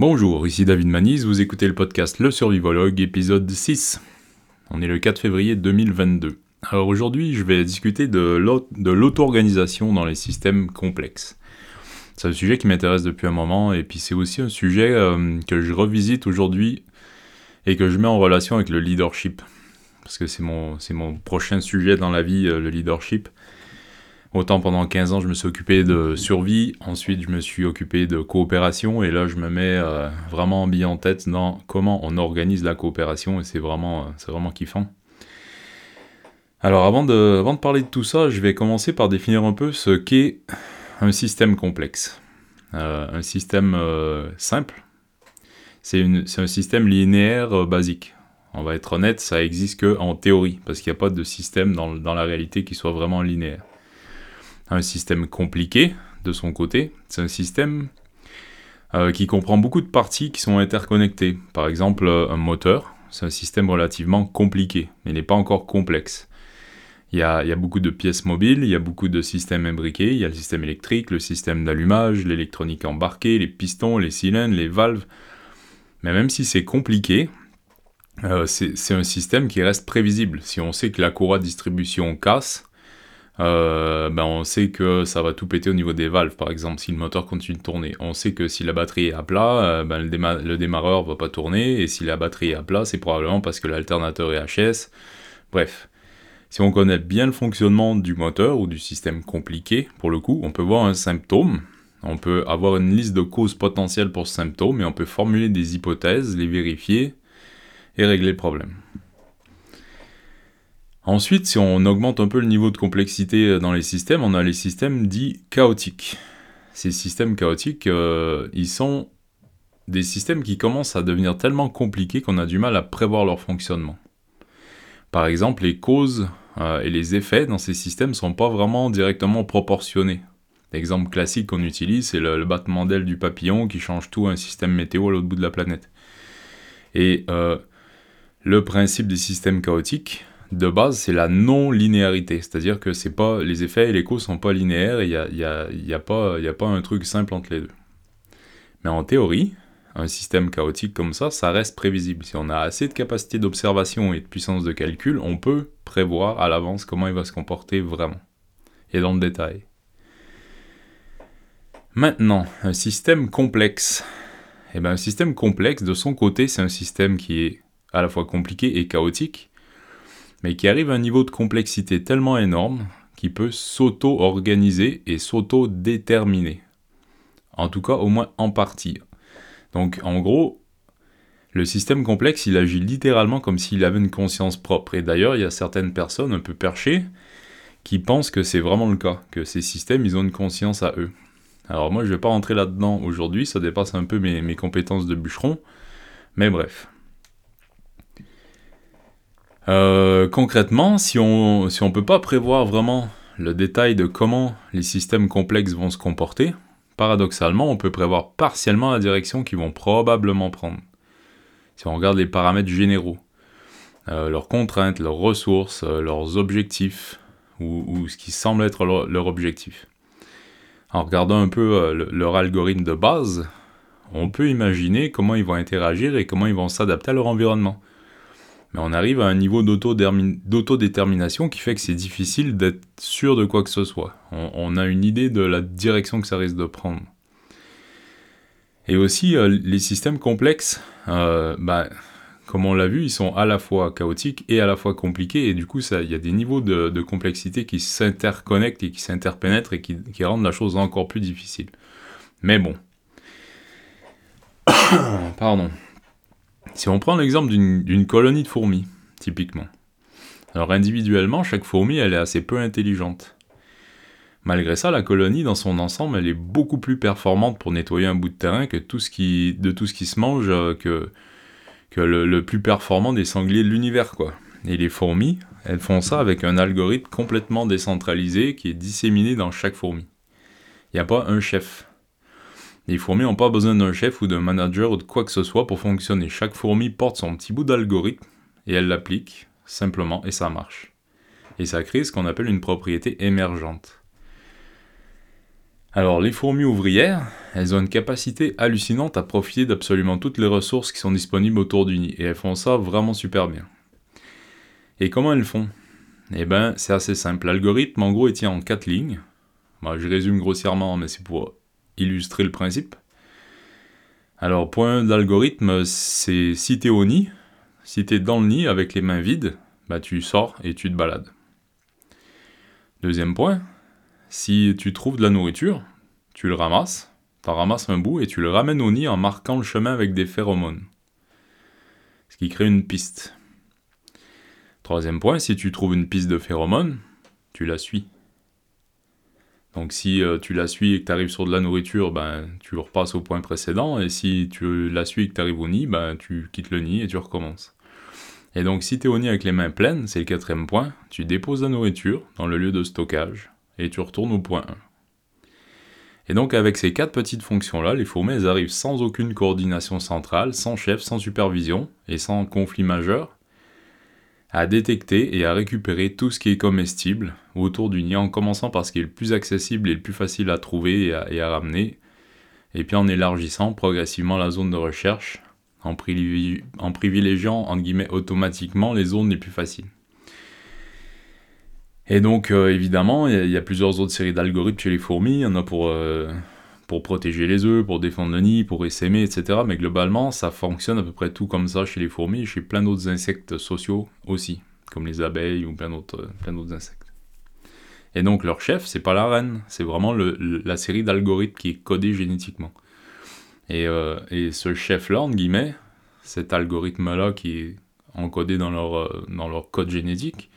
Bonjour, ici David Manise, vous écoutez le podcast Le Survivologue, épisode 6. On est le 4 février 2022. Alors aujourd'hui, je vais discuter de l'auto-organisation dans les systèmes complexes. C'est un sujet qui m'intéresse depuis un moment, et puis c'est aussi un sujet euh, que je revisite aujourd'hui et que je mets en relation avec le leadership. Parce que c'est mon, prochain sujet dans la vie, euh, le leadership. Autant pendant 15 ans, je me suis occupé de survie, ensuite je me suis occupé de coopération, et là je me mets euh, vraiment bien en tête dans comment on organise la coopération, et c'est vraiment, euh, vraiment kiffant. Alors avant de, avant de parler de tout ça, je vais commencer par définir un peu ce qu'est un système complexe. Euh, un système simple, c'est un système linéaire basique. On va être honnête, ça existe que en théorie, parce qu'il n'y a pas de système dans, dans la réalité qui soit vraiment linéaire un système compliqué de son côté. C'est un système euh, qui comprend beaucoup de parties qui sont interconnectées. Par exemple, euh, un moteur, c'est un système relativement compliqué, mais n'est pas encore complexe. Il y, a, il y, a, beaucoup de pièces mobiles, il y a beaucoup de systèmes imbriqués, il y a le système électrique, le système d'allumage, l'électronique embarquée, les pistons, les cylindres, les valves. Mais même si c'est compliqué, euh, c'est un système qui reste prévisible. Si on sait que la courroie de distribution casse, euh, ben on sait que ça va tout péter au niveau des valves, par exemple, si le moteur continue de tourner. On sait que si la batterie est à plat, euh, ben le, démarreur le, démarreur va pas tourner, et si la batterie est à plat, c'est probablement parce que l'alternateur est HS. Bref, si on connaît bien le fonctionnement du moteur ou du système compliqué, pour le coup, on peut voir un symptôme, on peut avoir une liste de causes potentielles pour ce symptôme, et on peut formuler des hypothèses, les vérifier, et régler le problème. Ensuite, si on augmente un peu le niveau de complexité euh, dans les systèmes, on a les systèmes dits chaotiques. Ces systèmes chaotiques, euh, ils sont des systèmes qui commencent à devenir tellement compliqués qu'on a du mal à prévoir leur fonctionnement. Par exemple, les causes euh, et les effets dans ces systèmes ne sont pas vraiment directement proportionnés. L'exemple classique qu'on utilise, c'est le, battement d'aile du papillon qui change tout un système météo à l'autre bout de la planète. Et le principe des systèmes chaotiques, de base, c'est la non-linéarité. C'est-à-dire que les effets et les causes sont pas linéaires et il n'y a, y a, pas, un truc simple entre les deux. Mais en théorie, un système chaotique comme ça, ça reste prévisible. Si on a assez de capacité d'observation et de puissance de calcul, on peut prévoir à l'avance comment il va se comporter vraiment. Et dans le détail. Maintenant, un système complexe. Eh bien, un système complexe, de son côté, c'est un système qui est à la fois compliqué et chaotique, mais qui arrive à un niveau de complexité tellement énorme qu'il peut s'auto-organiser et s'auto-déterminer. En tout cas, au moins en partie. Donc, en gros, le système complexe, il agit littéralement comme s'il avait une conscience propre. Et d'ailleurs, il y a certaines personnes un peu perchées qui pensent que c'est vraiment le cas, que ces systèmes, ils ont une conscience à eux. Alors moi, je ne vais pas rentrer là-dedans aujourd'hui, ça dépasse un peu mes, compétences de bûcheron, mais bref. Euh, concrètement, si on si on peut pas prévoir vraiment le détail de comment les systèmes complexes vont se comporter, paradoxalement, on peut prévoir partiellement la direction qu'ils vont probablement prendre. Si on regarde les paramètres généraux, euh, leurs contraintes, leurs ressources, euh, leurs objectifs, ou, ce qui semble être leur, objectif. En regardant un peu leur algorithme de base, on peut imaginer comment ils vont interagir et comment ils vont s'adapter à leur environnement mais on arrive à un niveau d'autodétermination qui fait que c'est difficile d'être sûr de quoi que ce soit. On, a une idée de la direction que ça risque de prendre. Et aussi, euh, les systèmes complexes, euh, bah, comme on l'a vu, ils sont à la fois chaotiques et à la fois compliqués, et du coup, il y a des niveaux de, complexité qui s'interconnectent et qui s'interpénètrent et qui, qui rendent la chose encore plus difficile. Mais bon. Pardon. Si on prend l'exemple d'une colonie de fourmis, typiquement. Alors individuellement, chaque fourmi, elle est assez peu intelligente. Malgré ça, la colonie, dans son ensemble, elle est beaucoup plus performante pour nettoyer un bout de terrain que tout ce qui, de tout ce qui se mange, euh, que, le, plus performant des sangliers de l'univers. Et les fourmis, elles font ça avec un algorithme complètement décentralisé qui est disséminé dans chaque fourmi. Il n'y a pas un chef. Les fourmis n'ont pas besoin d'un chef ou d'un manager ou de quoi que ce soit pour fonctionner. Chaque fourmi porte son petit bout d'algorithme et elle l'applique simplement et ça marche. Et ça crée ce qu'on appelle une propriété émergente. Alors, les fourmis ouvrières, elles ont une capacité hallucinante à profiter d'absolument toutes les ressources qui sont disponibles autour du nid, et elles font ça vraiment super bien. Et comment elles font? Eh ben, c'est assez simple. L'algorithme, en gros, il tient en quatre lignes. Moi, je résume grossièrement, mais c'est pour illustrer le principe. Alors, point de l'algorithme, c'est si t'es au nid, si t'es dans le nid avec les mains vides, bah tu sors et tu te balades. Deuxième point, si tu trouves de la nourriture, tu le ramasses, tu ramasses un bout et tu le ramènes au nid en marquant le chemin avec des phéromones. Ce qui crée une piste. Troisième point, si tu trouves une piste de phéromones, tu la suis. Donc si euh, tu la suis et que tu arrives sur de la nourriture, ben, tu repasses au point précédent. Et si tu la suis et que tu arrives au nid, ben, tu quittes le nid et tu recommences. Et donc si tu es au nid avec les mains pleines, c'est le quatrième point, tu déposes la nourriture dans le lieu de stockage et tu retournes au point 1. Et donc avec ces quatre petites fonctions-là, les fourmis arrivent sans aucune coordination centrale, sans chef, sans supervision et sans conflit majeur, à détecter et à récupérer tout ce qui est comestible autour du nid, en commençant par ce qui est le plus accessible et le plus facile à trouver et à, ramener, et puis en élargissant progressivement la zone de recherche, en, privilégiant, en guillemets, automatiquement les zones les plus faciles. Et donc, euh, évidemment, il y, a plusieurs autres séries d'algorithmes chez les fourmis. Il y en a pour, euh, pour protéger les œufs, pour défendre le nid, pour essaimer, etc. Mais globalement, ça fonctionne à peu près tout comme ça chez les fourmis et chez plein d'autres insectes sociaux aussi, comme les abeilles ou plein d'autres, plein d'autres insectes. Et donc, leur chef, c'est pas la reine, c'est vraiment la série d'algorithmes qui est codée génétiquement. Et, euh, et ce chef-là, en guillemets, cet algorithme-là qui est encodé dans leur, dans leur code génétique,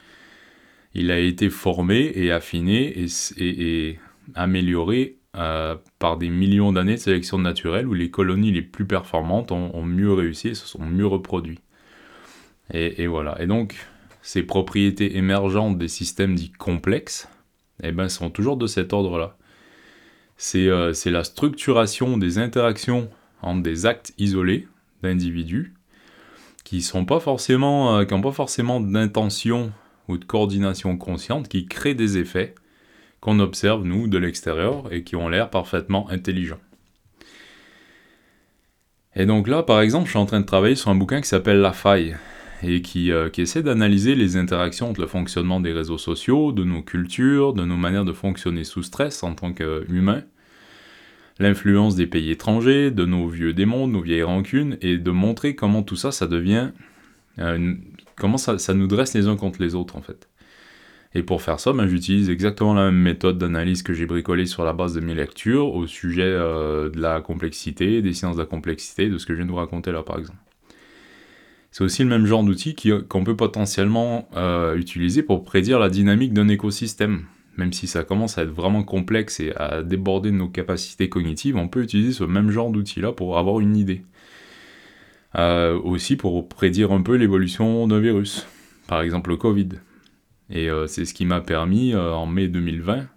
il a été formé et affiné et, amélioré euh, par des millions d'années de sélection naturelle où les colonies les plus performantes ont, mieux réussi et se sont mieux reproduits. Et, voilà. Et donc, ces propriétés émergentes des systèmes dits complexes, eh ben, sont toujours de cet ordre-là. C'est euh, la structuration des interactions entre des actes isolés d'individus qui n'ont pas forcément, euh, pas forcément d'intention ou de coordination consciente qui créent des effets qu'on observe, nous, de l'extérieur, et qui ont l'air parfaitement intelligents. Et donc là, par exemple, je suis en train de travailler sur un bouquin qui s'appelle La faille, et qui, euh, qui essaie d'analyser les interactions entre le fonctionnement des réseaux sociaux, de nos cultures, de nos manières de fonctionner sous stress en tant qu'humains, l'influence des pays étrangers, de nos vieux démons, de nos vieilles rancunes, et de montrer comment tout ça, ça devient euh, comment ça, nous dresse les uns contre les autres en fait. Et pour faire ça, ben, j'utilise exactement la même méthode d'analyse que j'ai bricolée sur la base de mes lectures au sujet euh, de la complexité, des sciences de la complexité, de ce que je viens de vous raconter là par exemple. C'est aussi le même genre d'outil qu'on peut potentiellement euh, utiliser pour prédire la dynamique d'un écosystème. Même si ça commence à être vraiment complexe et à déborder de nos capacités cognitives, on peut utiliser ce même genre d'outil-là pour avoir une idée. Euh, aussi pour prédire un peu l'évolution d'un virus, par exemple le Covid. Et euh, c'est ce qui m'a permis, euh, en mai 2020,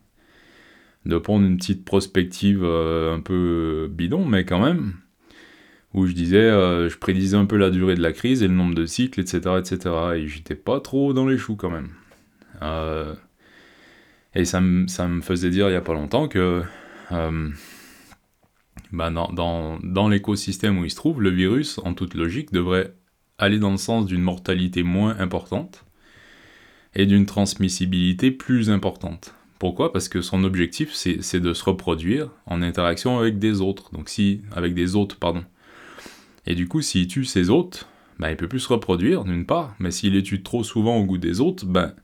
de prendre une petite prospective un peu bidon, mais quand même, où je disais, je prédisais un peu la durée de la crise et le nombre de cycles, etc., etc. Et j'étais pas trop dans les choux quand même. et ça, ça, me faisait dire il y a pas longtemps que bah, dans, l'écosystème où il se trouve, le virus, en toute logique, devrait aller dans le sens d'une mortalité moins importante et d'une transmissibilité plus importante. Pourquoi? Parce que son objectif, c'est de se reproduire en interaction avec des autres. Donc si, avec des autres, pardon. Et du coup, s'il tue ses hôtes, ben, il peut plus se reproduire, d'une part, mais s'il les tue trop souvent au goût des autres, ben,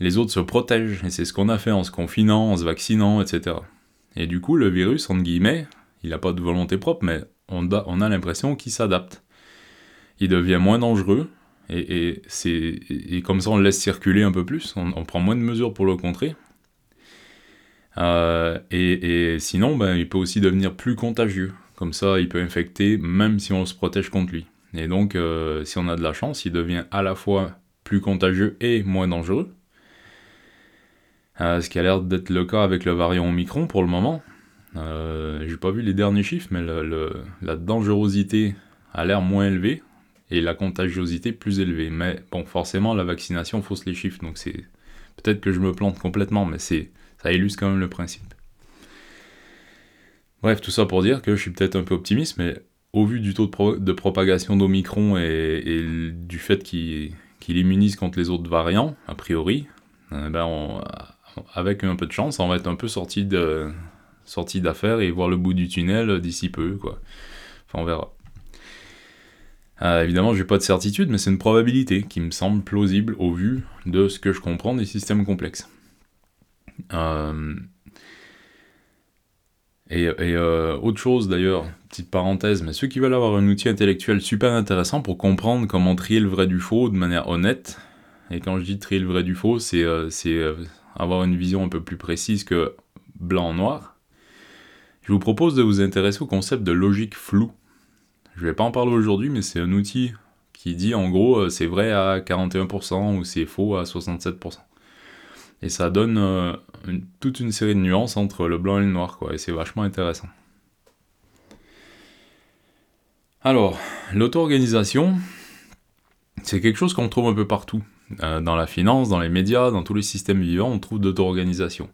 les autres se protègent. Et c'est ce qu'on a fait en se confinant, en se vaccinant, etc. Et du coup, le virus, entre guillemets, il n'a pas de volonté propre, mais on a, l'impression qu'il s'adapte. Il devient moins dangereux, et, c'est, comme ça on laisse circuler un peu plus, on, prend moins de mesures pour le contrer. Euh, et, sinon, ben, il peut aussi devenir plus contagieux. Comme ça, il peut infecter même si on se protège contre lui. Et donc, euh, si on a de la chance, il devient à la fois plus contagieux et moins dangereux. Euh, ce qui a l'air d'être le cas avec le variant Omicron pour le moment. J'ai pas vu les derniers chiffres, mais la dangerosité a l'air moins élevée et la contagiosité plus élevée. Mais bon, forcément, la vaccination fausse les chiffres, donc c'est peut-être que je me plante complètement, mais c'est ça illustre quand même le principe. Bref, tout ça pour dire que je suis peut-être un peu optimiste, mais au vu du taux de, propagation d'Omicron et, du fait qu'il immunise contre les autres variants, a priori, euh, ben avec un peu de chance, on va être un peu sorti de sortie d'affaires et voir le bout du tunnel d'ici peu, quoi. Enfin, on verra. Euh, évidemment, j'ai pas de certitude, mais c'est une probabilité qui me semble plausible au vu de ce que je comprends des systèmes complexes. Euh, et, euh, autre chose d'ailleurs, petite parenthèse, mais ceux qui veulent avoir un outil intellectuel super intéressant pour comprendre comment trier le vrai du faux de manière honnête, et quand je dis trier le vrai du faux, c'est avoir une vision un peu plus précise que blanc-noir, je vous propose de vous intéresser au concept de logique floue. Je vais pas en parler aujourd'hui, mais c'est un outil qui dit en gros euh, c'est vrai à 41% ou c'est faux à 67%. Et ça donne euh, toute une série de nuances entre le blanc et le noir, quoi, et c'est vachement intéressant. Alors, l'auto-organisation, c'est quelque chose qu'on trouve un peu partout. Euh, dans la finance, dans les médias, dans tous les systèmes vivants, on trouve d'auto-organisation.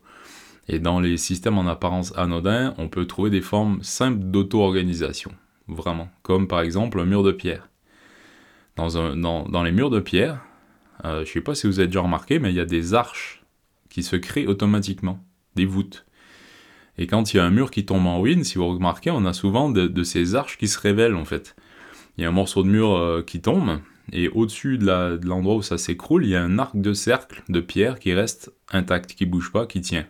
Et dans les systèmes en apparence anodins, on peut trouver des formes simples d'auto-organisation, vraiment, comme par exemple un mur de pierre. Dans, un, dans, les murs de pierre, euh, je ne sais pas si vous avez déjà remarqué, mais il y a des arches qui se créent automatiquement, des voûtes. Et quand il y a un mur qui tombe en ruine, si vous remarquez, on a souvent de, ces arches qui se révèlent en fait. Il y a un morceau de mur euh, qui tombe, et au-dessus de l'endroit où ça s'écroule, il y a un arc de cercle de pierre qui reste intact, qui bouge pas, qui tient.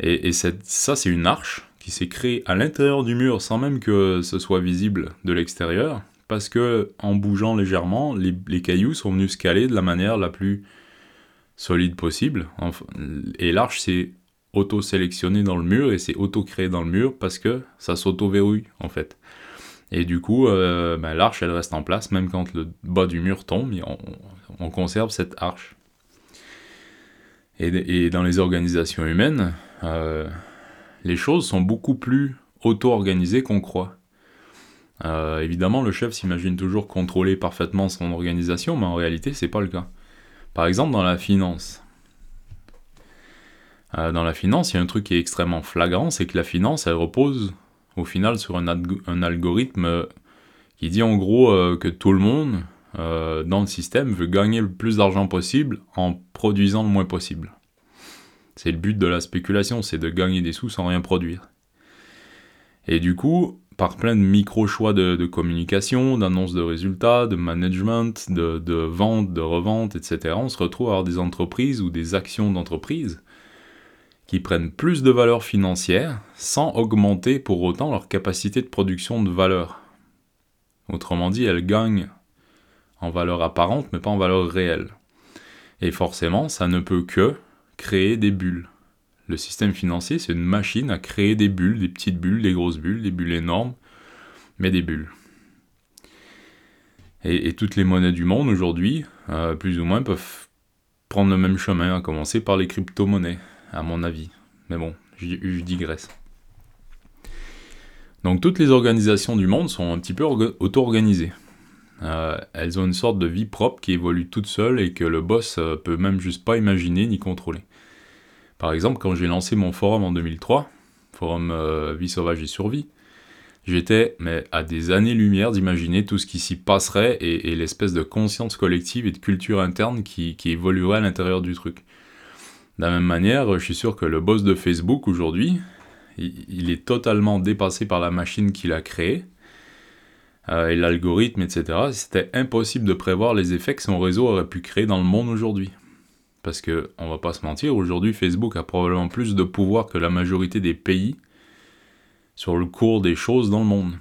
Et, ça, c'est une arche qui s'est créée à l'intérieur du mur sans même que ce soit visible de l'extérieur, parce que en bougeant légèrement, les, cailloux sont venus se caler de la manière la plus solide possible. Et l'arche s'est auto-sélectionnée dans le mur et s'est auto-créée dans le mur parce que ça s'auto-verrouille en fait. Et du coup, euh, ben, l'arche elle reste en place même quand le bas du mur tombe, on conserve cette arche. Et, dans les organisations humaines, euh, les choses sont beaucoup plus auto-organisées qu'on croit. Euh, évidemment, le chef s'imagine toujours contrôler parfaitement son organisation, mais en réalité, c'est pas le cas. Par exemple, dans la finance. Euh, dans la finance, il y a un truc qui est extrêmement flagrant, c'est que la finance, elle repose au final sur un, algorithme qui dit en gros que tout le monde, euh, dans le système veut gagner le plus d'argent possible en produisant le moins possible. C'est le but de la spéculation, c'est de gagner des sous sans rien produire. Et du coup, par plein de micro-choix de, communication, d'annonces de résultats, de management, de, de, vente, de revente, etc., on se retrouve à avoir des entreprises ou des actions d'entreprise qui prennent plus de valeur financière sans augmenter pour autant leur capacité de production de valeur. Autrement dit, elles gagnent en valeur apparente, mais pas en valeur réelle. Et forcément, ça ne peut que créer des bulles. Le système financier, c'est une machine à créer des bulles, des petites bulles, des grosses bulles, des bulles énormes, mais des bulles. Et, toutes les monnaies du monde aujourd'hui, euh, plus ou moins, peuvent prendre le même chemin, à commencer par les crypto-monnaies, à mon avis. Mais bon, je digresse. Donc toutes les organisations du monde sont un petit peu auto-organisées. Euh, elles ont une sorte de vie propre qui évolue toute seule et que le boss euh, peut même juste pas imaginer ni contrôler. Par exemple, quand j'ai lancé mon forum en 2003, forum euh, vie sauvage et survie, j'étais mais à des années-lumière d'imaginer tout ce qui s'y passerait et, l'espèce de conscience collective et de culture interne qui, évoluerait à l'intérieur du truc. De la même manière, je suis sûr que le boss de Facebook aujourd'hui, il est totalement dépassé par la machine qu'il a créée euh, et l'algorithme, etc., c'était impossible de prévoir les effets que son réseau aurait pu créer dans le monde aujourd'hui. Parce que, on va pas se mentir, aujourd'hui Facebook a probablement plus de pouvoir que la majorité des pays sur le cours des choses dans le monde.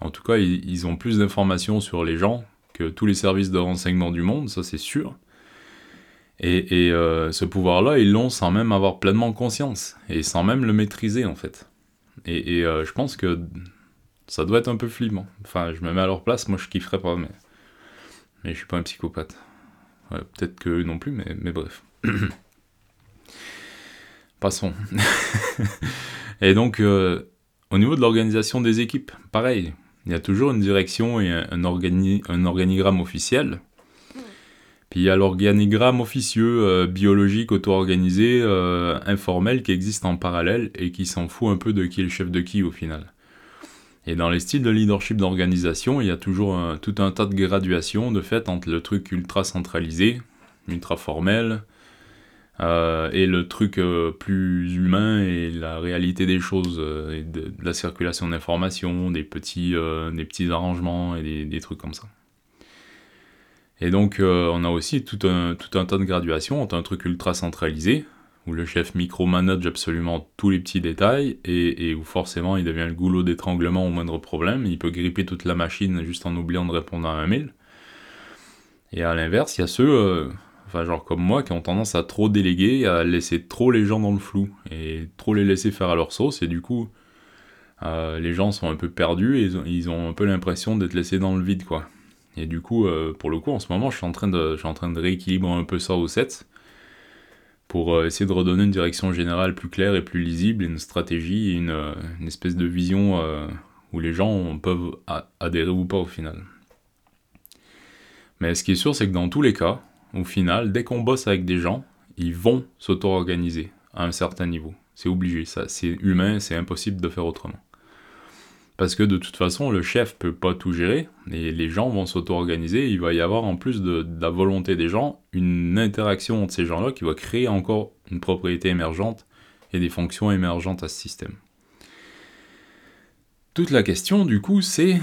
En tout cas, ils, ont plus d'informations sur les gens que tous les services de renseignement du monde, ça c'est sûr. Et, euh, ce pouvoir-là, ils l'ont sans même avoir pleinement conscience, et sans même le maîtriser en fait. Et, euh, je pense que ça doit être un peu flippant. Enfin, je me mets à leur place, moi je kifferais pas, mais, mais je suis pas un psychopathe. Peut-être que eux non plus, mais, mais bref. Passons. et donc, euh, au niveau de l'organisation des équipes, pareil, il y a toujours une direction et un, un organigramme officiel. Puis il y a l'organigramme officieux, euh, biologique, auto-organisé, euh, informel qui existe en parallèle et qui s'en fout un peu de qui est le chef de qui au final. Et dans les styles de leadership d'organisation, il y a toujours tout un tas de graduations de fait entre le truc ultra centralisé, ultra formel, euh, et le truc plus humain et la réalité des choses, et de, la circulation d'informations, des petits, des petits arrangements et des trucs comme ça. Et donc, euh, on a aussi tout un, tout un tas de graduations. On a un truc ultra centralisé, où le chef micromanage absolument tous les petits détails, et, où forcément il devient le goulot d'étranglement au moindre problème. Il peut gripper toute la machine juste en oubliant de répondre à un mail. Et à l'inverse, il y a ceux, euh, enfin genre comme moi, qui ont tendance à trop déléguer, à laisser trop les gens dans le flou, et trop les laisser faire à leur sauce, et du coup, euh, les gens sont un peu perdus, et ils ont, un peu l'impression d'être laissés dans le vide, quoi. Et du coup, euh, pour le coup, en ce moment, je suis en train de, je suis en train de rééquilibrer un peu ça au set pour euh, essayer de redonner une direction générale plus claire et plus lisible, une stratégie, une, euh, une espèce de vision où les gens peuvent adhérer ou pas au final. Mais ce qui est sûr, c'est que dans tous les cas, au final, dès qu'on bosse avec des gens, ils vont s'auto-organiser à un certain niveau. C'est obligé, ça, c'est humain, c'est impossible de faire autrement. Parce que de toute façon, le chef peut pas tout gérer, et les gens vont s'auto-organiser, il va y avoir en plus de, la volonté des gens, une interaction entre ces gens-là qui va créer encore une propriété émergente et des fonctions émergentes à ce système. Toute la question du coup c'est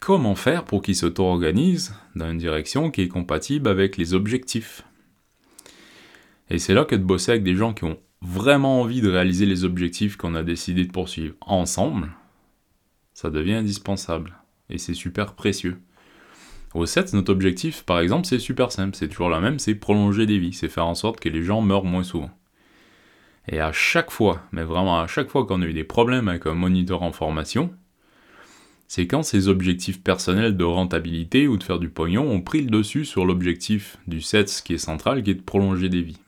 comment faire pour qu'ils s'auto-organisent dans une direction qui est compatible avec les objectifs. Et c'est là que de bosser avec des gens qui ont vraiment envie de réaliser les objectifs qu'on a décidé de poursuivre ensemble, ça devient indispensable. Et c'est super précieux. Au 7, notre objectif, par exemple, c'est super simple, c'est toujours la même, c'est prolonger des vies, c'est faire en sorte que les gens meurent moins souvent. Et à chaque fois, mais vraiment à chaque fois qu'on a eu des problèmes avec un moniteur en formation, c'est quand ces objectifs personnels de rentabilité ou de faire du pognon ont pris le dessus sur l'objectif du 7 qui est central, qui est de prolonger des vies.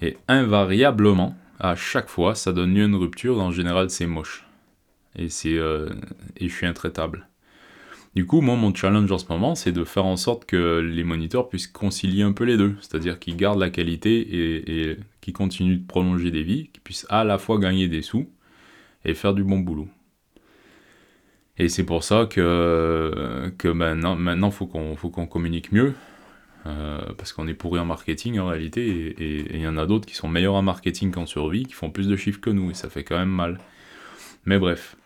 Et invariablement, à chaque fois, ça donne lieu à une rupture, en général c'est moche et, c'est, euh, et je suis intraitable. Du coup, moi, mon challenge en ce moment, c'est de faire en sorte que les moniteurs puissent concilier un peu les deux, c'est-à-dire qu'ils gardent la qualité et, et qu'ils continuent de prolonger des vies, qu'ils puissent à la fois gagner des sous et faire du bon boulot. Et c'est pour ça que, que maintenant, maintenant faut qu'on faut qu'on communique mieux, euh, parce qu'on est pourri en marketing en réalité, et il y en a d'autres qui sont meilleurs en marketing qu'en survie, qui font plus de chiffres que nous, et ça fait quand même mal. Mais bref.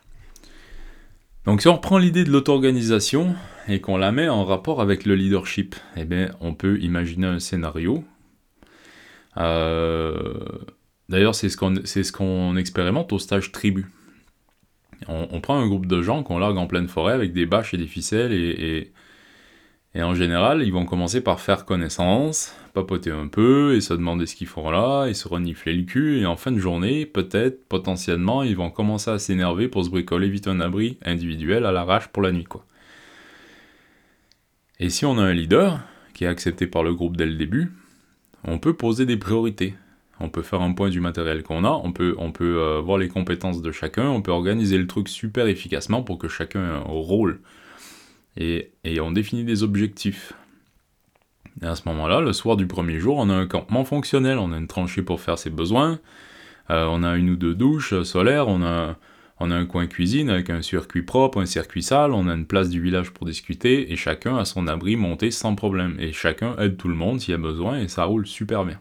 Donc si on reprend l'idée de l'auto-organisation et qu'on la met en rapport avec le leadership, eh bien, on peut imaginer un scénario. Euh, d'ailleurs, c'est ce qu'on expérimente au stage tribu. On, prend un groupe de gens qu'on largue en pleine forêt avec des bâches et des ficelles et en général, ils vont commencer par faire connaissance, papoter un peu et se demander ce qu'ils font là, et se renifler le cul, et en fin de journée, peut-être, potentiellement, ils vont commencer à s'énerver pour se bricoler vite un abri individuel à l'arrache pour la nuit, quoi. Et si on a un leader, qui est accepté par le groupe dès le début, on peut poser des priorités. On peut faire un point du matériel qu'on a, on peut, euh, voir les compétences de chacun, on peut organiser le truc super efficacement pour que chacun ait rôle et, on définit des objectifs. Et à ce moment-là, le soir du premier jour, on a un campement fonctionnel, on a une tranchée pour faire ses besoins, euh, on a une ou deux douches solaires, on a, un coin cuisine avec un circuit propre, un circuit sale, on a une place du village pour discuter, et chacun a son abri monté sans problème. Et chacun aide tout le monde s'il y a besoin, et ça roule super bien.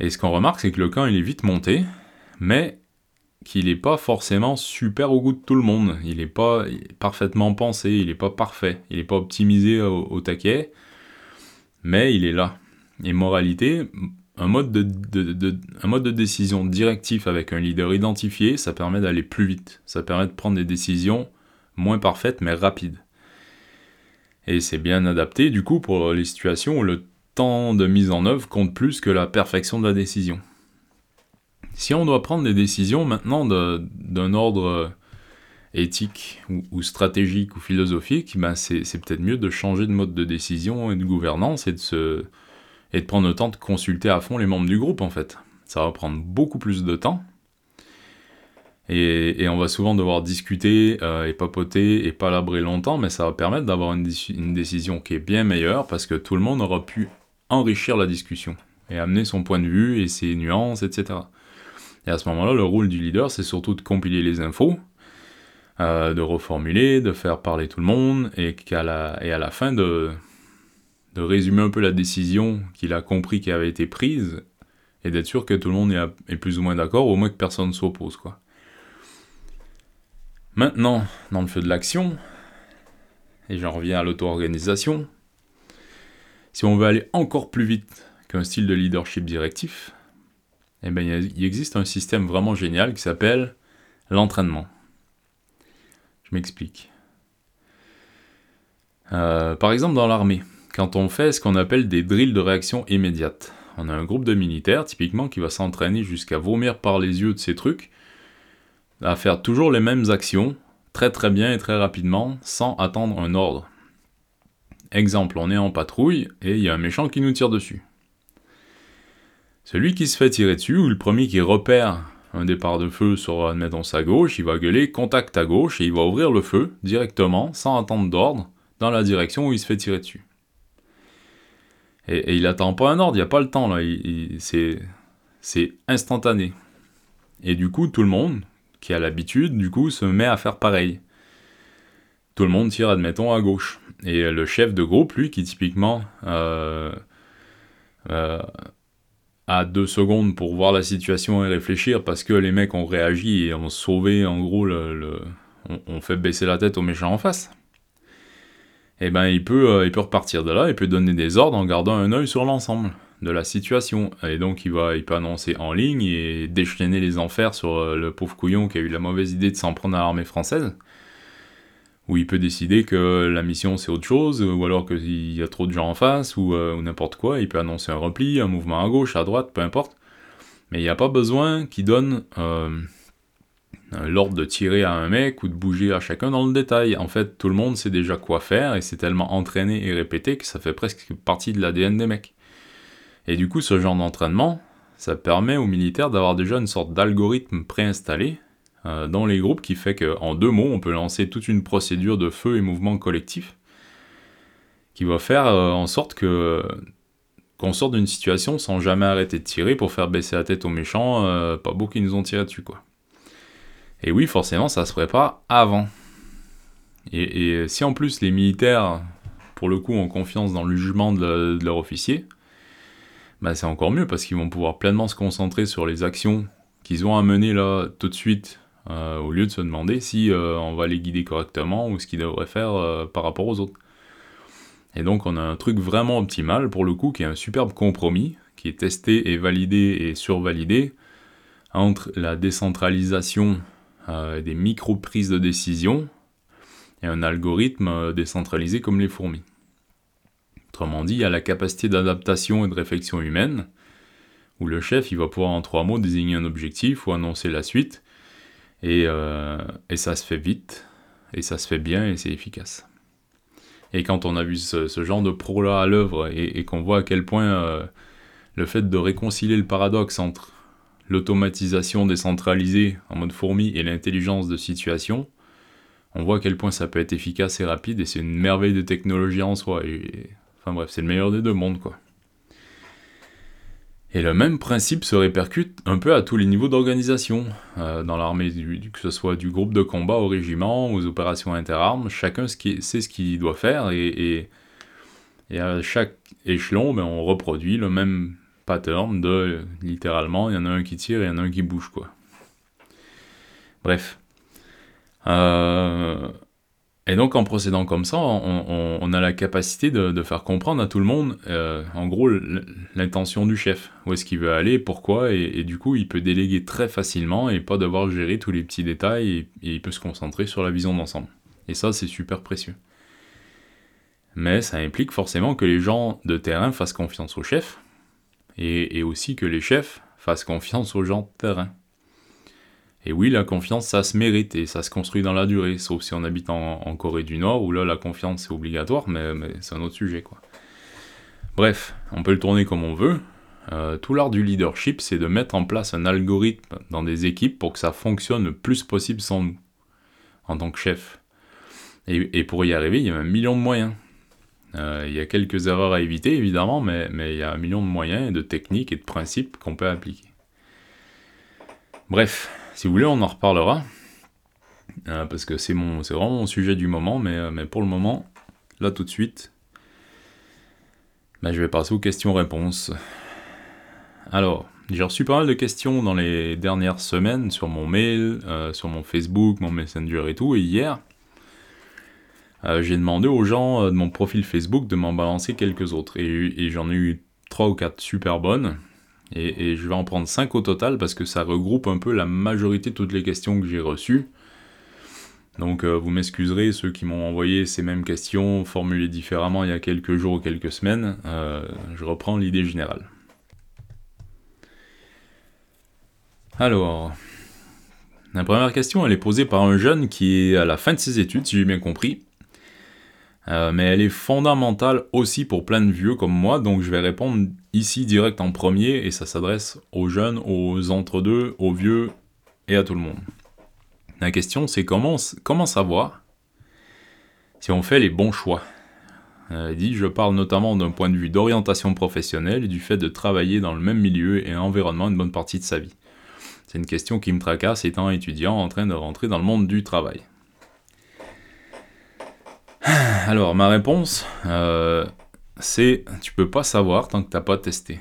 Et ce qu'on remarque, c'est que le camp, il est vite monté, mais qu'il n'est pas forcément super au goût de tout le monde. Il n'est pas parfaitement pensé, il n'est pas parfait, il n'est pas optimisé au, taquet, mais il est là. Et moralité, un mode de, décision directif avec un leader identifié, ça permet d'aller plus vite. Ça permet de prendre des décisions moins parfaites mais rapides. Et c'est bien adapté du coup pour les situations où le temps de mise en œuvre compte plus que la perfection de la décision. Si on doit prendre des décisions maintenant d'un ordre euh, éthique ou, stratégique ou philosophique, ben c'est peut-être mieux de changer de mode de décision et de gouvernance et de, prendre le temps de consulter à fond les membres du groupe en fait. Ça va prendre beaucoup plus de temps. Et, on va souvent devoir discuter euh, et papoter et palabrer longtemps, mais ça va permettre d'avoir une, décision qui est bien meilleure parce que tout le monde aura pu enrichir la discussion et amener son point de vue et ses nuances, etc. Et à ce moment-là, le rôle du leader, c'est surtout de compiler les infos, euh, de reformuler, de faire parler tout le monde, et, qu'à la, et à la fin de, de résumer un peu la décision qu'il a compris qui avait été prise, et d'être sûr que tout le monde est, est plus ou moins d'accord, au moins que personne ne s'oppose, quoi. Maintenant, dans le feu de l'action, et j'en reviens à l'auto-organisation, si on veut aller encore plus vite qu'un style de leadership directif, eh ben, il existe un système vraiment génial qui s'appelle l'entraînement. Je m'explique. Euh, par exemple, dans l'armée, quand on fait ce qu'on appelle des drills de réaction immédiate, on a un groupe de militaires, typiquement, qui va s'entraîner jusqu'à vomir par les yeux de ces trucs, à faire toujours les mêmes actions, très très bien et très rapidement, sans attendre un ordre. Exemple, on est en patrouille et il y a un méchant qui nous tire dessus. Celui qui se fait tirer dessus, ou le premier qui repère un départ de feu sur, admettons, sa gauche, il va gueuler contact à gauche et il va ouvrir le feu directement, sans attendre d'ordre, dans la direction où il se fait tirer dessus. Et, il attend pas un ordre, il n'y a pas le temps là, c'est instantané. Et du coup, tout le monde, qui a l'habitude, du coup, se met à faire pareil. Tout le monde tire, admettons, à gauche. Et le chef de groupe, lui, qui typiquement euh, euh, a deux secondes pour voir la situation et réfléchir, parce que les mecs ont réagi et ont sauvé, en gros, le, on, fait baisser la tête aux méchants en face. Et eh ben, il peut, euh, il peut repartir de là, il peut donner des ordres en gardant un œil sur l'ensemble de la situation. Et donc il, va, il peut annoncer en ligne et déchaîner les enfers sur euh, le pauvre couillon qui a eu la mauvaise idée de s'en prendre à l'armée française. Ou il peut décider que la mission c'est autre chose, ou alors qu'il y a trop de gens en face, ou, euh, ou n'importe quoi. Il peut annoncer un repli, un mouvement à gauche, à droite, peu importe. Mais il n'y a pas besoin qu'il donne euh, l'ordre de tirer à un mec ou de bouger à chacun dans le détail. En fait, tout le monde sait déjà quoi faire et c'est tellement entraîné et répété que ça fait presque partie de l'ADN des mecs. Et du coup, ce genre d'entraînement, ça permet aux militaires d'avoir déjà une sorte d'algorithme préinstallé euh, dans les groupes qui fait qu'en deux mots, on peut lancer toute une procédure de feu et mouvement collectif qui va faire euh, en sorte que qu'on sorte d'une situation sans jamais arrêter de tirer pour faire baisser la tête aux méchants, euh, pas beaucoup qui nous ont tiré dessus quoi. Et oui, forcément, ça se prépare avant. Et, si en plus les militaires, pour le coup, ont confiance dans le jugement de leur officier, bah, c'est encore mieux parce qu'ils vont pouvoir pleinement se concentrer sur les actions qu'ils ont à mener là tout de suite, euh, au lieu de se demander si euh, on va les guider correctement ou ce qu'ils devraient faire euh, par rapport aux autres. Et donc on a un truc vraiment optimal pour le coup qui est un superbe compromis qui est testé et validé et survalidé entre la décentralisation des micro-prises de décision et un algorithme décentralisé comme les fourmis. Autrement dit, il y a la capacité d'adaptation et de réflexion humaine, où le chef il va pouvoir en trois mots désigner un objectif ou annoncer la suite, et, euh, ça se fait vite, et ça se fait bien, et c'est efficace. Et quand on a vu ce, genre de pro-là à l'œuvre, et, qu'on voit à quel point euh, le fait de réconcilier le paradoxe entre l'automatisation décentralisée en mode fourmi et l'intelligence de situation, on voit à quel point ça peut être efficace et rapide, et c'est une merveille de technologie en soi. Et Enfin bref, c'est le meilleur des deux mondes, quoi. Et le même principe se répercute un peu à tous les niveaux d'organisation. Euh, dans l'armée, que ce soit du groupe de combat au régiment, aux opérations interarmes, chacun sait ce qu'il doit faire et, à chaque échelon, ben, on reproduit le même pattern de littéralement, il y en a un qui tire et il y en a un qui bouge, quoi. Bref. Euh, et donc en procédant comme ça, on, a la capacité de, faire comprendre à tout le monde, euh, en gros, l'intention du chef, où est-ce qu'il veut aller, pourquoi, et, du coup, il peut déléguer très facilement et pas devoir gérer tous les petits détails, et, il peut se concentrer sur la vision d'ensemble. Et ça, c'est super précieux. Mais ça implique forcément que les gens de terrain fassent confiance au chef, et aussi que les chefs fassent confiance aux gens de terrain. Et oui, la confiance, ça se mérite et ça se construit dans la durée, sauf si on habite en, Corée du Nord, où là, la confiance, c'est obligatoire, mais, c'est un autre sujet, quoi. Bref, on peut le tourner comme on veut. Euh, tout l'art du leadership, c'est de mettre en place un algorithme dans des équipes pour que ça fonctionne le plus possible sans nous, en tant que chef. Et, pour y arriver, il y a un million de moyens. Euh, il y a quelques erreurs à éviter, évidemment, mais, mais il y a un million de moyens, et de techniques et de principes qu'on peut appliquer. Bref, si vous voulez, on en reparlera. Euh, parce que c'est vraiment mon sujet du moment, mais, euh, mais pour le moment, là tout de suite, ben, je vais passer aux questions-réponses. Alors, j'ai reçu pas mal de questions dans les dernières semaines sur mon mail, euh, sur mon Facebook, mon Messenger et tout, et hier, j'ai demandé aux gens de mon profil Facebook de m'en balancer quelques autres, et, j'en ai eu 3 ou 4 super bonnes, et, je vais en prendre 5 au total parce que ça regroupe un peu la majorité de toutes les questions que j'ai reçues. Donc euh, vous m'excuserez, ceux qui m'ont envoyé ces mêmes questions formulées différemment il y a quelques jours ou quelques semaines, euh, je reprends l'idée générale. Alors, la première question, elle est posée par un jeune qui est à la fin de ses études, si j'ai bien compris. Euh, mais elle est fondamentale aussi pour plein de vieux comme moi, donc je vais répondre ici direct en premier, et ça s'adresse aux jeunes, aux entre-deux, aux vieux et à tout le monde. La question, c'est comment, savoir si on fait les bons choix? Dit, je parle notamment d'un point de vue d'orientation professionnelle du fait de travailler dans le même milieu et environnement une bonne partie de sa vie. C'est une question qui me tracasse étant étudiant en train de rentrer dans le monde du travail. Alors, ma réponse, euh, c'est tu peux pas savoir tant que t'as pas testé.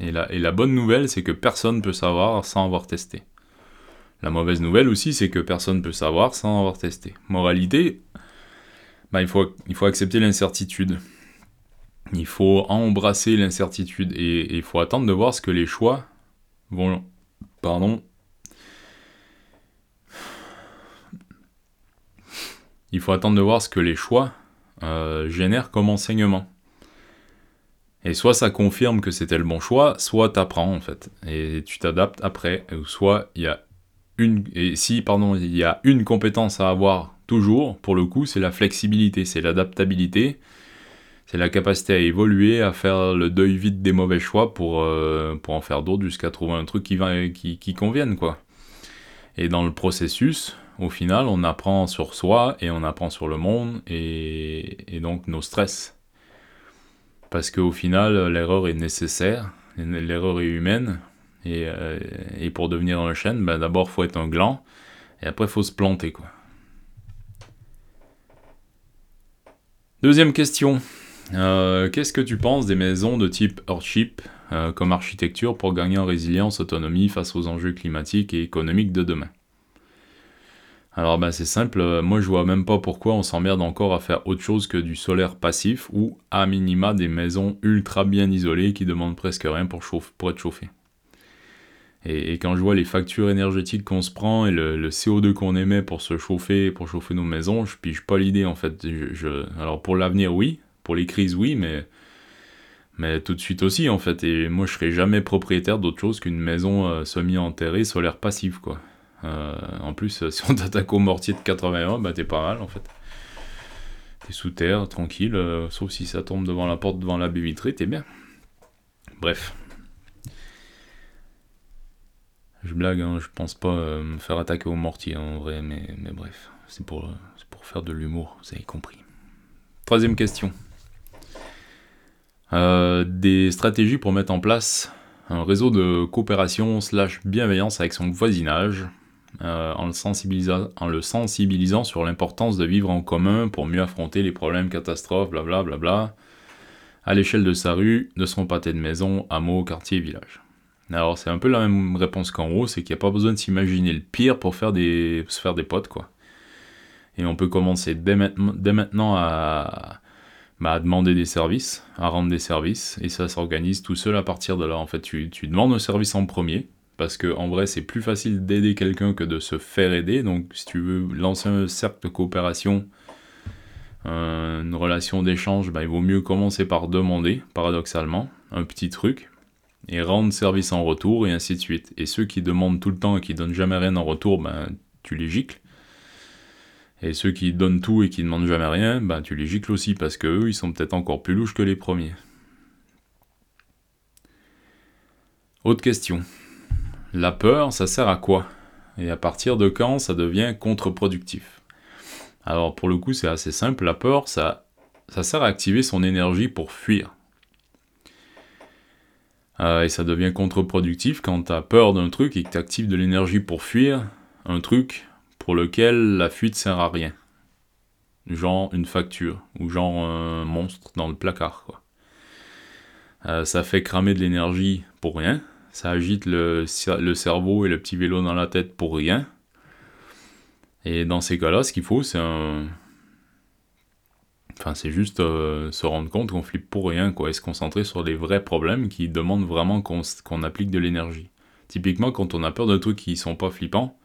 Et la, la bonne nouvelle, c'est que personne ne peut savoir sans avoir testé. La mauvaise nouvelle aussi, c'est que personne ne peut savoir sans avoir testé. Moralité, bah, il, faut, il faut accepter l'incertitude. Il faut embrasser l'incertitude et, il faut attendre de voir ce que les choix vont... Pardon. Il faut attendre de voir ce que les choix euh, génèrent comme enseignement. Et soit ça confirme que c'était le bon choix, soit t'apprends en fait. Et tu t'adaptes après. Ou soit il y a et si pardon, il y a une compétence à avoir toujours, pour le coup, c'est la flexibilité, c'est l'adaptabilité, c'est la capacité à évoluer, à faire le deuil vite des mauvais choix pour, euh, en faire d'autres jusqu'à trouver un truc qui, va, qui, qui convienne, quoi. Et dans le processus, au final, on apprend sur soi et on apprend sur le monde et, donc nos stress. Parce qu'au final, l'erreur est nécessaire, l'erreur est humaine, euh, et, pour devenir un chêne, ben d'abord faut être un gland, et après faut se planter quoi. Deuxième question. Euh, qu'est-ce que tu penses des maisons de type Earthship euh, comme architecture pour gagner en résilience, autonomie face aux enjeux climatiques et économiques de demain? Alors ben c'est simple, moi je vois même pas pourquoi on s'emmerde encore à faire autre chose que du solaire passif ou à minima des maisons ultra bien isolées qui demandent presque rien pour, être chauffées. Et, quand je vois les factures énergétiques qu'on se prend et le, CO2 qu'on émet pour se chauffer, pour chauffer nos maisons, je pige pas l'idée en fait. Alors pour l'avenir, oui. Pour les crises, oui, mais, mais tout de suite aussi en fait. Et moi, je serai jamais propriétaire d'autre chose qu'une maison euh, semi-enterrée, solaire passif quoi. Euh, en plus, si on t'attaque au mortier de 81, bah t'es pas mal en fait. T'es sous terre, tranquille, euh, sauf si ça tombe devant la porte, devant la baie vitrée, t'es bien. Bref, je blague, hein, je pense pas euh, me faire attaquer au mortier en vrai, mais, bref, c'est pour, faire de l'humour, vous avez compris. Troisième question. Euh, des stratégies pour mettre en place un réseau de coopération slash bienveillance avec son voisinage, euh, en, le sensibilisant, sur l'importance de vivre en commun pour mieux affronter les problèmes, catastrophes, blablabla, bla bla, à l'échelle de sa rue, de son pâté de maison, hameau, quartier, village. Alors c'est un peu la même réponse qu'en haut, c'est qu'il n'y a pas besoin de s'imaginer le pire pour faire des, se faire des potes, quoi. Et on peut commencer dès maintenant, à, bah, à, demander des services, à rendre des services, et ça s'organise tout seul à partir de là. En fait, tu, tu demandes un service en premier, parce que en vrai, c'est plus facile d'aider quelqu'un que de se faire aider. Donc, si tu veux lancer un cercle de coopération, une relation d'échange, bah, il vaut mieux commencer par demander, paradoxalement, un petit truc, et rendre service en retour, et ainsi de suite. Et ceux qui demandent tout le temps et qui donnent jamais rien en retour, ben, tu les gicles. Et ceux qui donnent tout et qui demandent jamais rien, ben, tu les gicles aussi, parce que eux, ils sont peut-être encore plus louches que les premiers. Autre question. La peur, ça sert à quoi? Et à partir de quand ça devient contre-productif? Alors pour le coup, c'est assez simple. La peur, ça, ça sert à activer son énergie pour fuir. Euh, et ça devient contre-productif quand tu as peur d'un truc et que tu actives de l'énergie pour fuir un truc pour lequel la fuite sert à rien. Genre une facture, ou genre un monstre dans le placard. Euh, ça fait cramer de l'énergie pour rien, ça agite le, le, cerveau et le petit vélo dans la tête pour rien. Et dans ces cas-là, ce qu'il faut, c'est un, Enfin, c'est juste euh, se rendre compte qu'on flippe pour rien, quoi, et se concentrer sur les vrais problèmes qui demandent vraiment qu'on applique de l'énergie. Typiquement, quand on a peur de trucs qui sont pas flippants,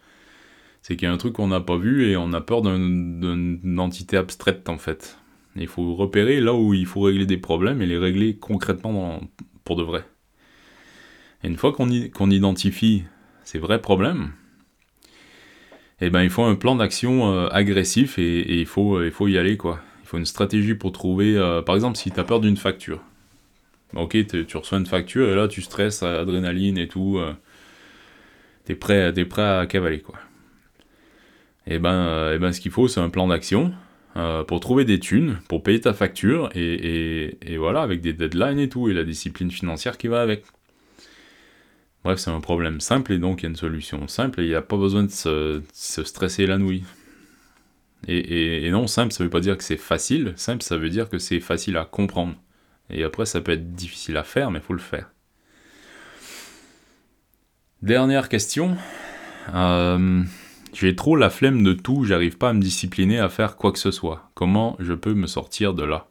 c'est qu'il y a un truc qu'on n'a pas vu et on a peur d'une entité abstraite, en fait. Il faut repérer là où il faut régler des problèmes et les régler concrètement pour de vrai. Et une fois qu'on identifie ces vrais problèmes, eh ben, il faut un plan d'action euh, agressif et, il, faut, il faut y aller, quoi une stratégie pour trouver, euh, par exemple, si tu as peur d'une facture. Ok, tu reçois une facture et là tu stresses, adrénaline et tout. Euh, t'es prêt, es prêt à cavaler quoi. Et eh ben, et euh, eh ben ce qu'il faut c'est un plan d'action pour trouver des thunes, pour payer ta facture et, voilà avec des deadlines et tout et la discipline financière qui va avec. Bref, c'est un problème simple et donc il y a une solution simple et il n'y a pas besoin de se, se stresser la nouille. Et, non, simple, ça veut pas dire que c'est facile. Simple, ça veut dire que c'est facile à comprendre. Et après, ça peut être difficile à faire, mais il faut le faire. Dernière question. Euh, j'ai trop la flemme de tout, j'arrive pas à me discipliner à faire quoi que ce soit. Comment je peux me sortir de là?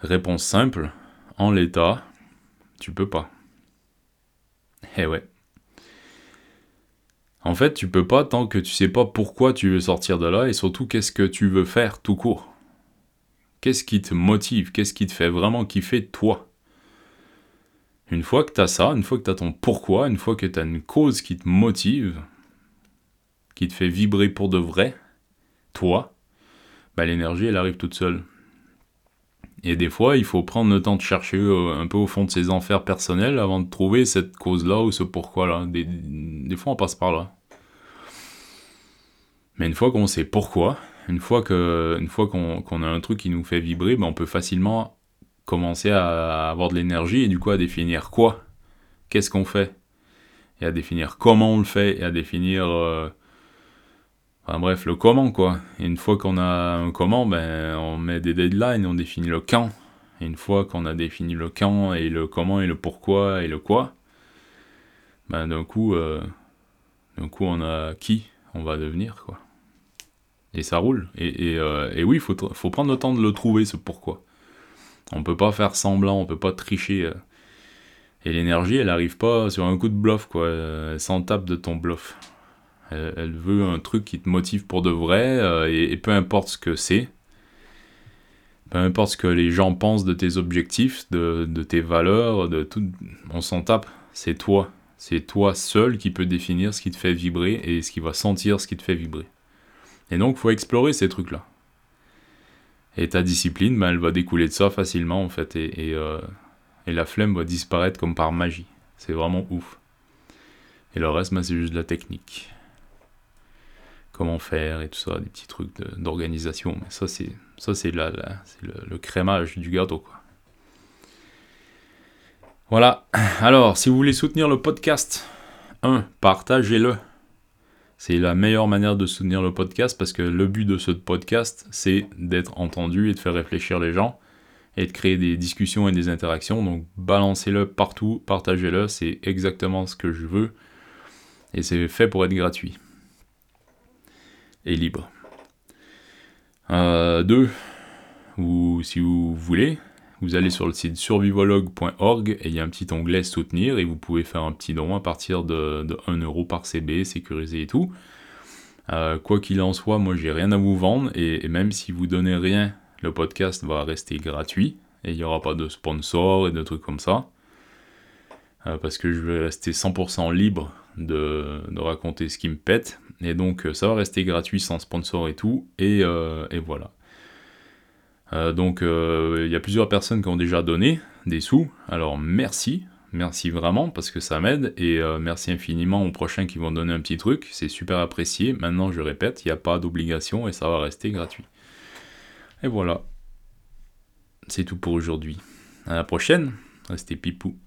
Réponse simple. En l'état, tu peux pas. Eh ouais. En fait, tu peux pas tant que tu sais pas pourquoi tu veux sortir de là et surtout qu'est-ce que tu veux faire tout court. Qu'est-ce qui te motive? Qu'est-ce qui te fait vraiment kiffer toi? Une fois que tu as ça, une fois que tu as ton pourquoi, une fois que tu as une cause qui te motive, qui te fait vibrer pour de vrai, toi, bah, l'énergie elle arrive toute seule. Et des fois, il faut prendre le temps de chercher euh, un peu au fond de ses enfers personnels avant de trouver cette cause-là ou ce pourquoi-là. Des, fois, on passe par là. Mais une fois qu'on sait pourquoi, une fois que, qu'on a un truc qui nous fait vibrer, ben on peut facilement commencer à avoir de l'énergie et du coup à définir quoi, qu'est-ce qu'on fait, et à définir comment on le fait, et à définir euh, Enfin bref, le comment quoi. Et une fois qu'on a un comment, ben on met des deadlines, on définit le quand. Et une fois qu'on a défini le quand et le comment et le pourquoi et le quoi, ben d'un coup, euh, d'un coup on a qui on va devenir quoi. Et ça roule. Et, euh, oui, il faut, faut prendre le temps de le trouver ce pourquoi. On peut pas faire semblant, on peut pas tricher. Euh. Et l'énergie, elle arrive pas sur un coup de bluff quoi. Elle s'en tape de ton bluff. Elle, veut un truc qui te motive pour de vrai, euh, et, peu importe ce que c'est, peu importe ce que les gens pensent de tes objectifs, de, tes valeurs, de tout, on s'en tape. C'est toi. C'est toi seul qui peut définir ce qui te fait vibrer et ce qui va sentir ce qui te fait vibrer. Et donc, faut explorer ces trucs-là. Et ta discipline, ben, elle va découler de ça facilement, en fait. Et, et, euh, la flemme va disparaître comme par magie. C'est vraiment ouf. Et le reste, ben, c'est juste de la technique comment faire et tout ça, des petits trucs d'organisation. Mais ça, c'est ça c'est le, le, crémage du gâteau. Quoi. Voilà. Alors, si vous voulez soutenir le podcast, 1. Partagez-le. C'est la meilleure manière de soutenir le podcast parce que le but de ce podcast, c'est d'être entendu et de faire réfléchir les gens et de créer des discussions et des interactions. Donc balancez-le partout, partagez-le, c'est exactement ce que je veux. Et c'est fait pour être gratuit libre. Euh, deux, ou si vous voulez, vous allez sur le site survivologue.org et il y a un petit onglet soutenir et vous pouvez faire un petit don à partir de, de 1 euro par CB, sécurisé et tout. Euh, quoi qu'il en soit, moi j'ai rien à vous vendre et, même si vous donnez rien, le podcast va rester gratuit et il n'y aura pas de sponsor et de trucs comme ça. Euh, parce que je vais rester 100% libre de, raconter ce qui me pète et donc euh, ça va rester gratuit sans sponsor et tout. Et, euh, voilà. Euh, donc il y a plusieurs personnes qui ont déjà donné des sous. Alors merci. Merci vraiment parce que ça m'aide et merci infiniment aux prochains qui vont donner un petit truc. C'est super apprécié. Maintenant, je répète, il n'y a pas d'obligation et ça va rester gratuit. Et voilà. C'est tout pour aujourd'hui. À la prochaine. Restez pipou.